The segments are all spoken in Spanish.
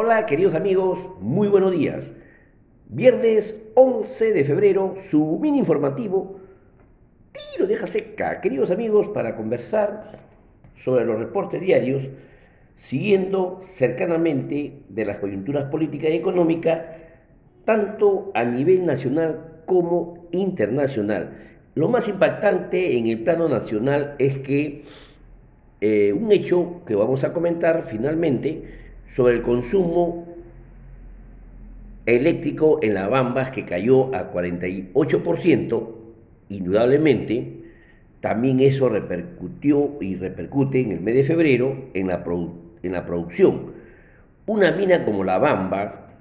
Hola queridos amigos, muy buenos días. Viernes 11 de febrero, su mini informativo y lo deja seca, queridos amigos, para conversar sobre los reportes diarios, siguiendo cercanamente de las coyunturas políticas y económicas, tanto a nivel nacional como internacional. Lo más impactante en el plano nacional es que eh, un hecho que vamos a comentar finalmente sobre el consumo eléctrico en la Bambas que cayó a 48%, indudablemente, también eso repercutió y repercute en el mes de febrero en la, en la producción. Una mina como la Bamba,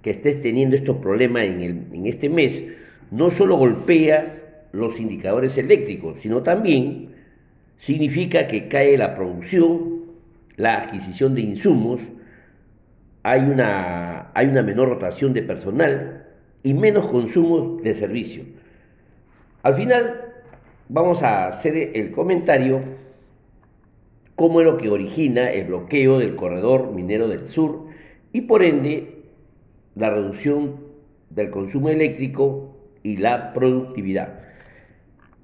que esté teniendo estos problemas en, en este mes, no solo golpea los indicadores eléctricos, sino también significa que cae la producción, la adquisición de insumos, hay una, hay una menor rotación de personal y menos consumo de servicio. Al final vamos a hacer el comentario cómo es lo que origina el bloqueo del corredor minero del sur y por ende la reducción del consumo eléctrico y la productividad.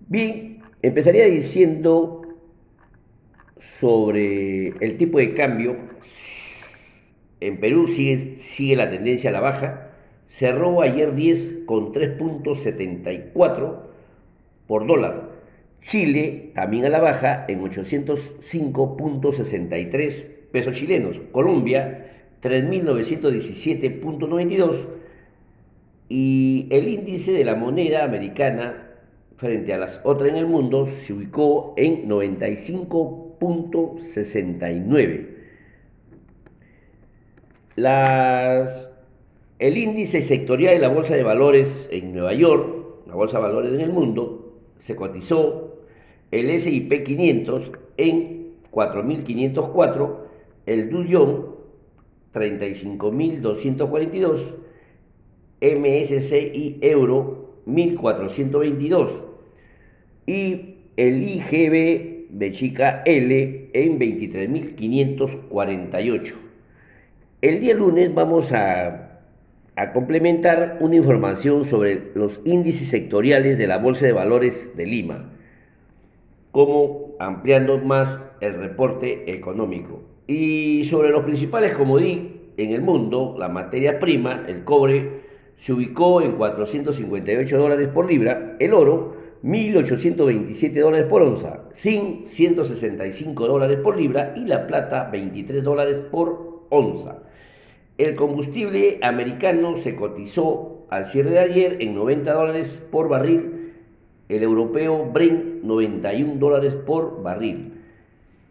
Bien, empezaría diciendo sobre el tipo de cambio, en Perú sigue, sigue la tendencia a la baja, cerró ayer 10 con 3.74 por dólar. Chile también a la baja en 805.63 pesos chilenos. Colombia 3.917.92 y el índice de la moneda americana frente a las otras en el mundo se ubicó en 95 69 El índice sectorial de la Bolsa de Valores en Nueva York, la Bolsa de Valores en el mundo, se cotizó el SIP 500 en 4.504, el Dow Jones 35.242, MSCI Euro 1.422 y el IGB de L en 23.548. El día lunes vamos a, complementar una información sobre los índices sectoriales de la Bolsa de Valores de Lima, como ampliando más el reporte económico. Y sobre los principales comodí en el mundo, la materia prima, el cobre, se ubicó en 458 dólares por libra, el oro 1.827 dólares por onza, zinc 165 dólares por libra y la plata 23 dólares por onza. El combustible americano se cotizó al cierre de ayer en 90 dólares por barril, el europeo Brent 91 dólares por barril.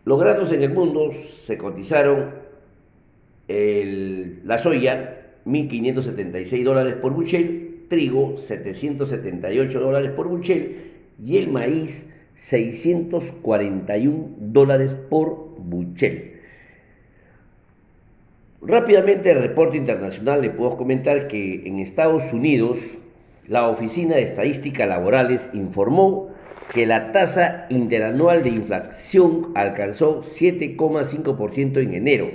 Los granos en el mundo se cotizaron la soya 1.576 dólares por bushel, trigo 778 dólares por buchel y el maíz 641 dólares por buchel. Rápidamente el reporte internacional le puedo comentar que en Estados Unidos la Oficina de Estadísticas Laborales informó que la tasa interanual de inflación alcanzó 7,5% en enero,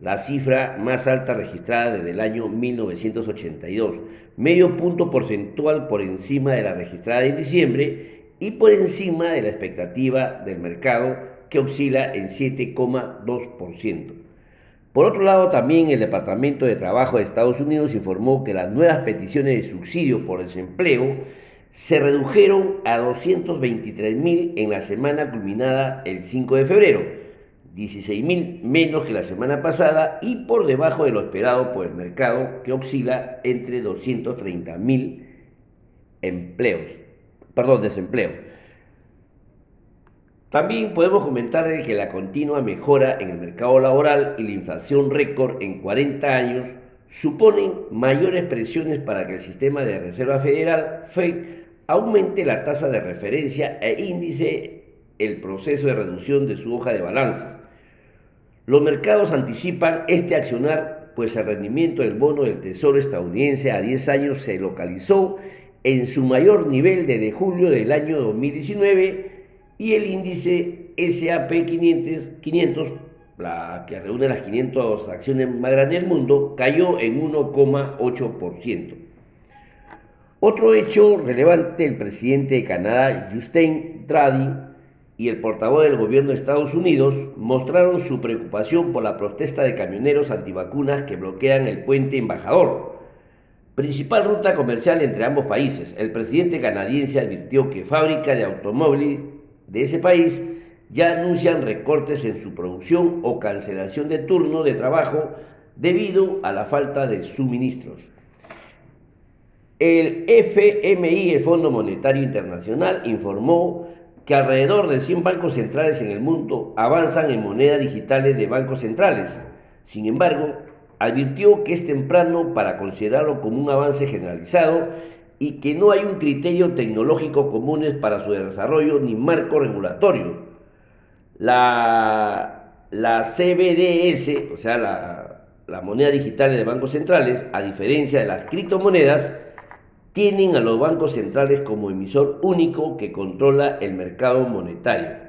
la cifra más alta registrada desde el año 1982, medio punto porcentual por encima de la registrada en diciembre y por encima de la expectativa del mercado que oscila en 7,2%. Por otro lado, también el Departamento de Trabajo de Estados Unidos informó que las nuevas peticiones de subsidio por desempleo se redujeron a 223 mil en la semana culminada el 5 de febrero 16.000 menos que la semana pasada y por debajo de lo esperado por el mercado que oscila entre 230.000 empleos, perdón, desempleos. También podemos comentar que la continua mejora en el mercado laboral y la inflación récord en 40 años suponen mayores presiones para que el sistema de Reserva Federal, FED, aumente la tasa de referencia e índice el proceso de reducción de su hoja de balanzas los mercados anticipan este accionar, pues el rendimiento del bono del Tesoro estadounidense a 10 años se localizó en su mayor nivel desde julio del año 2019 y el índice SAP 500, la que reúne las 500 acciones más grandes del mundo, cayó en 1,8%. Otro hecho relevante, el presidente de Canadá, Justin Trudeau, y el portavoz del gobierno de Estados Unidos mostraron su preocupación por la protesta de camioneros antivacunas que bloquean el puente embajador, principal ruta comercial entre ambos países. El presidente canadiense advirtió que fábricas de automóviles de ese país ya anuncian recortes en su producción o cancelación de turno de trabajo debido a la falta de suministros. El FMI, el Fondo Monetario Internacional, informó que alrededor de 100 bancos centrales en el mundo avanzan en monedas digitales de bancos centrales. Sin embargo, advirtió que es temprano para considerarlo como un avance generalizado y que no hay un criterio tecnológico comunes para su desarrollo ni marco regulatorio. La, la CBDS, o sea, la, la moneda digital de bancos centrales, a diferencia de las criptomonedas, tienen a los bancos centrales como emisor único que controla el mercado monetario.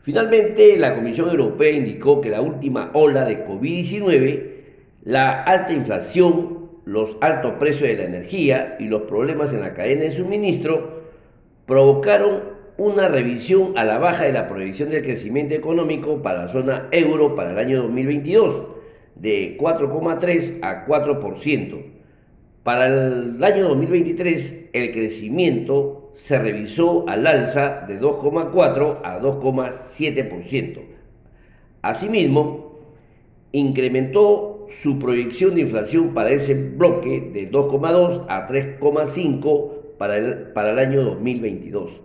Finalmente, la Comisión Europea indicó que la última ola de COVID-19, la alta inflación, los altos precios de la energía y los problemas en la cadena de suministro provocaron una revisión a la baja de la proyección del crecimiento económico para la zona euro para el año 2022 de 4,3 a 4%. Para el año 2023, el crecimiento se revisó al alza de 2,4 a 2,7%. Asimismo, incrementó su proyección de inflación para ese bloque de 2,2 a 3,5 para el, para el año 2022.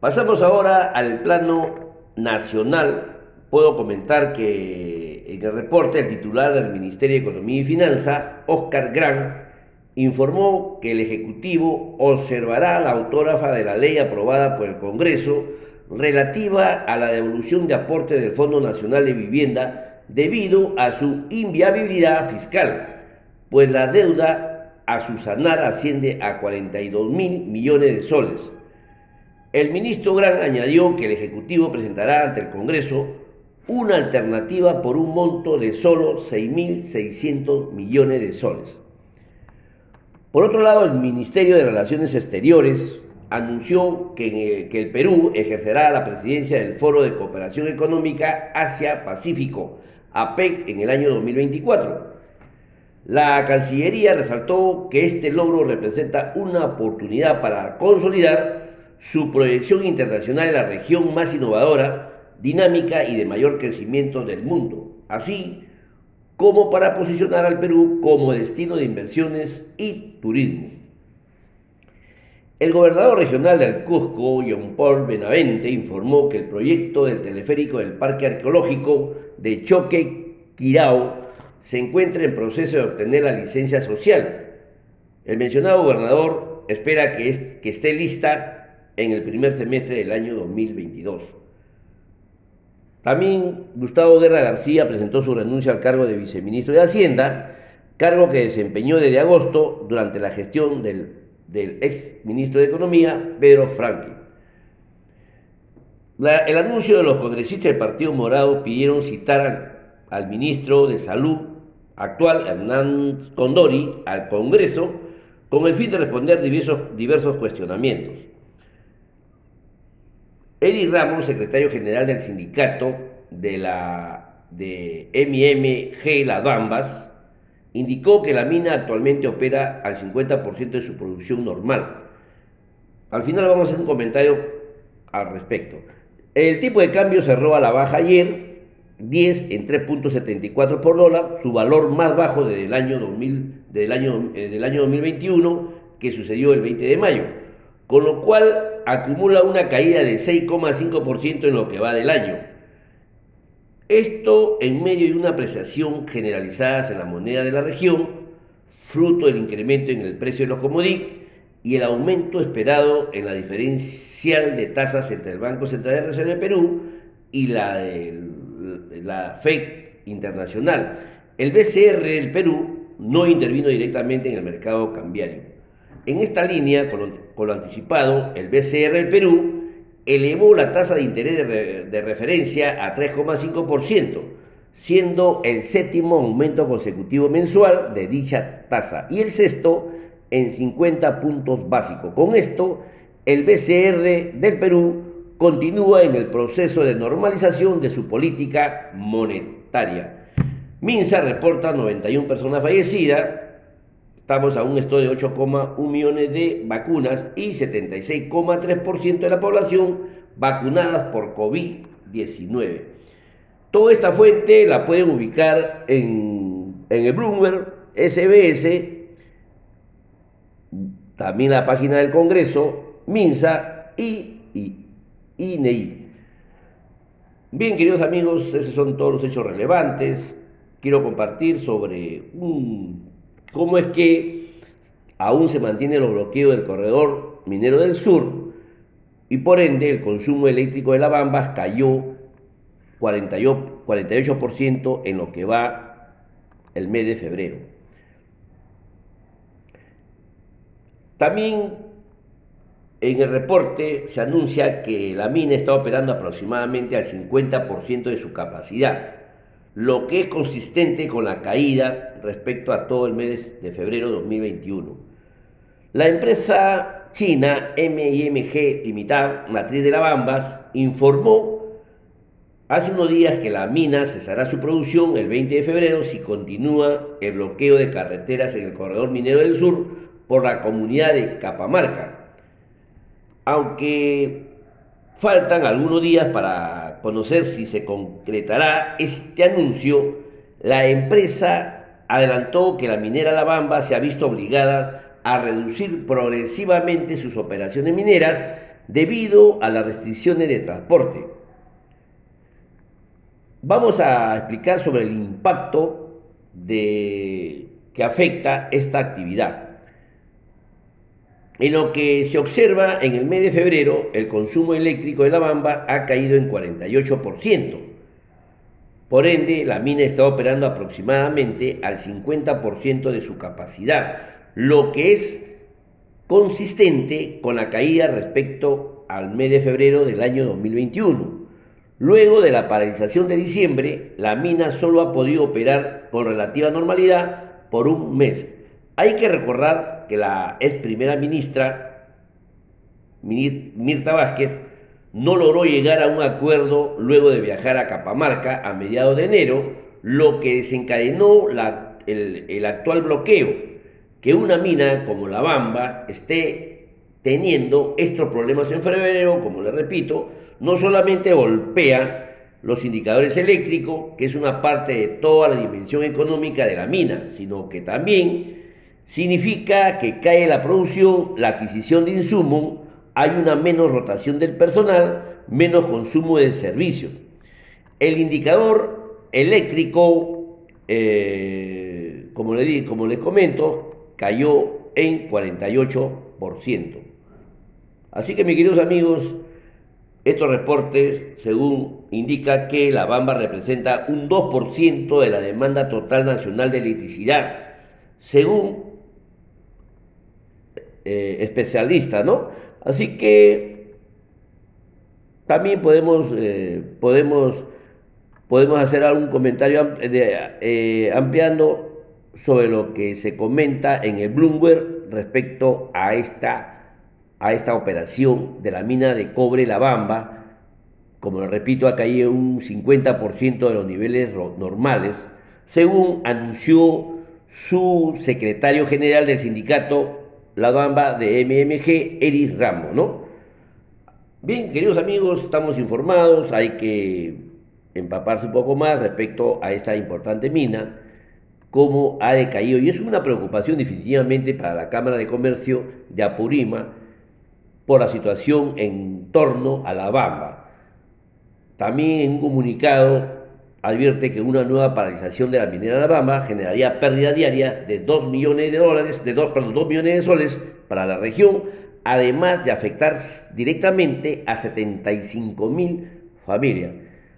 Pasamos ahora al plano nacional. Puedo comentar que en el reporte, el titular del Ministerio de Economía y Finanza, Oscar Gran, informó que el Ejecutivo observará la autógrafa de la ley aprobada por el Congreso relativa a la devolución de aportes del Fondo Nacional de Vivienda debido a su inviabilidad fiscal, pues la deuda a su sanar asciende a 42 mil millones de soles. El ministro Gran añadió que el Ejecutivo presentará ante el Congreso una alternativa por un monto de solo 6.600 millones de soles. Por otro lado, el Ministerio de Relaciones Exteriores anunció que, que el Perú ejercerá la presidencia del Foro de Cooperación Económica Asia-Pacífico, APEC, en el año 2024. La Cancillería resaltó que este logro representa una oportunidad para consolidar su proyección internacional en la región más innovadora dinámica y de mayor crecimiento del mundo, así como para posicionar al Perú como destino de inversiones y turismo. El gobernador regional del Cusco, John Paul Benavente, informó que el proyecto del teleférico del Parque Arqueológico de Choque Quirao se encuentra en proceso de obtener la licencia social. El mencionado gobernador espera que, que esté lista en el primer semestre del año 2022. También Gustavo Guerra García presentó su renuncia al cargo de viceministro de Hacienda, cargo que desempeñó desde agosto durante la gestión del, ex ministro de Economía, Pedro Franqui. el anuncio de los congresistas del Partido Morado pidieron citar al, ministro de Salud actual, Hernán Condori, al Congreso con el fin de responder diversos, diversos cuestionamientos. Eri Ramos, secretario general del sindicato de la de MMG La Bambas, indicó que la mina actualmente opera al 50% de su producción normal. Al final vamos a hacer un comentario al respecto. El tipo de cambio cerró a la baja ayer, 10 en 3.74 por dólar, su valor más bajo desde el año, 2000, del año, eh, del año 2021, que sucedió el 20 de mayo con lo cual acumula una caída de 6,5% en lo que va del año. Esto en medio de una apreciación generalizada en la moneda de la región, fruto del incremento en el precio de los commodities y el aumento esperado en la diferencial de tasas entre el Banco Central de Reserva de Perú y la de la FED internacional. El BCR del Perú no intervino directamente en el mercado cambiario. En esta línea, con lo, anticipado, el BCR del Perú elevó la tasa de interés de, referencia a 3,5%, siendo el séptimo aumento consecutivo mensual de dicha tasa y el sexto en 50 puntos básicos. Con esto, el BCR del Perú continúa en el proceso de normalización de su política monetaria. Minsa reporta 91 personas fallecidas, estamos a un esto de 8,1 millones de vacunas y 76,3% de la población vacunadas por COVID-19. Toda esta fuente la pueden ubicar en, en el Bloomberg, SBS, también la página del Congreso, MINSA y, y INEI. Bien, queridos amigos, esos son todos los hechos relevantes. Quiero compartir sobre cómo es que aún se mantiene el bloqueo del corredor minero del sur y por ende el consumo eléctrico de la Bambas cayó 48% en lo que va el mes de febrero. También en el reporte se anuncia que la mina está operando aproximadamente al 50% de su capacidad, lo que es consistente con la caída respecto a todo el mes de febrero de 2021. La empresa china MIMG Limitada, matriz de Lavambas, informó hace unos días que la mina cesará su producción el 20 de febrero si continúa el bloqueo de carreteras en el corredor minero del sur por la comunidad de Capamarca. Aunque faltan algunos días para conocer si se concretará este anuncio, la empresa adelantó que la minera La Bamba se ha visto obligada a reducir progresivamente sus operaciones mineras debido a las restricciones de transporte. Vamos a explicar sobre el impacto de, que afecta esta actividad. En lo que se observa en el mes de febrero, el consumo eléctrico de la Bamba ha caído en 48%. Por ende, la mina está operando aproximadamente al 50% de su capacidad, lo que es consistente con la caída respecto al mes de febrero del año 2021. Luego de la paralización de diciembre, la mina solo ha podido operar con relativa normalidad por un mes, hay que recordar que la ex primera ministra, Mirta Vázquez, no logró llegar a un acuerdo luego de viajar a Capamarca a mediados de enero, lo que desencadenó el, el actual bloqueo, que una mina como la Bamba esté teniendo estos problemas en febrero, como le repito, no solamente golpea los indicadores eléctricos, que es una parte de toda la dimensión económica de la mina, sino que también significa que cae la producción, la adquisición de insumos, hay una menos rotación del personal, menos consumo de servicios. El indicador eléctrico, eh, como, le, como les comento, cayó en 48%. Así que mis queridos amigos, estos reportes, según indica que la Bamba representa un 2% de la demanda total nacional de electricidad, según eh, especialista, ¿no? Así que también podemos, eh, podemos, podemos hacer algún comentario eh, ampliando sobre lo que se comenta en el Bloomberg respecto a esta, a esta operación de la mina de cobre La Bamba. Como repito, ha caído un 50% de los niveles normales, según anunció su secretario general del sindicato la bamba de MMG, Eris Ramos, ¿no? Bien, queridos amigos, estamos informados, hay que empaparse un poco más respecto a esta importante mina, cómo ha decaído, y es una preocupación definitivamente para la Cámara de Comercio de Apurima por la situación en torno a la bamba. También en un comunicado advierte que una nueva paralización de la minera de Alabama generaría pérdida diaria de 2 millones de dólares, de 2, perdón, 2 millones de soles para la región, además de afectar directamente a 75 mil familias.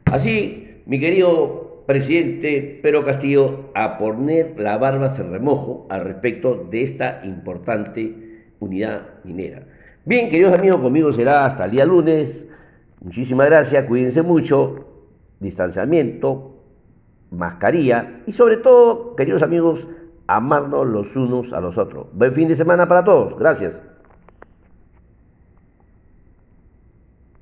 Así, mi querido presidente Pedro Castillo, a poner la barba se remojo al respecto de esta importante unidad minera. Bien, queridos amigos, conmigo será hasta el día lunes. Muchísimas gracias, cuídense mucho, distanciamiento, mascarilla y sobre todo, queridos amigos, amarnos los unos a los otros. Buen fin de semana para todos. Gracias.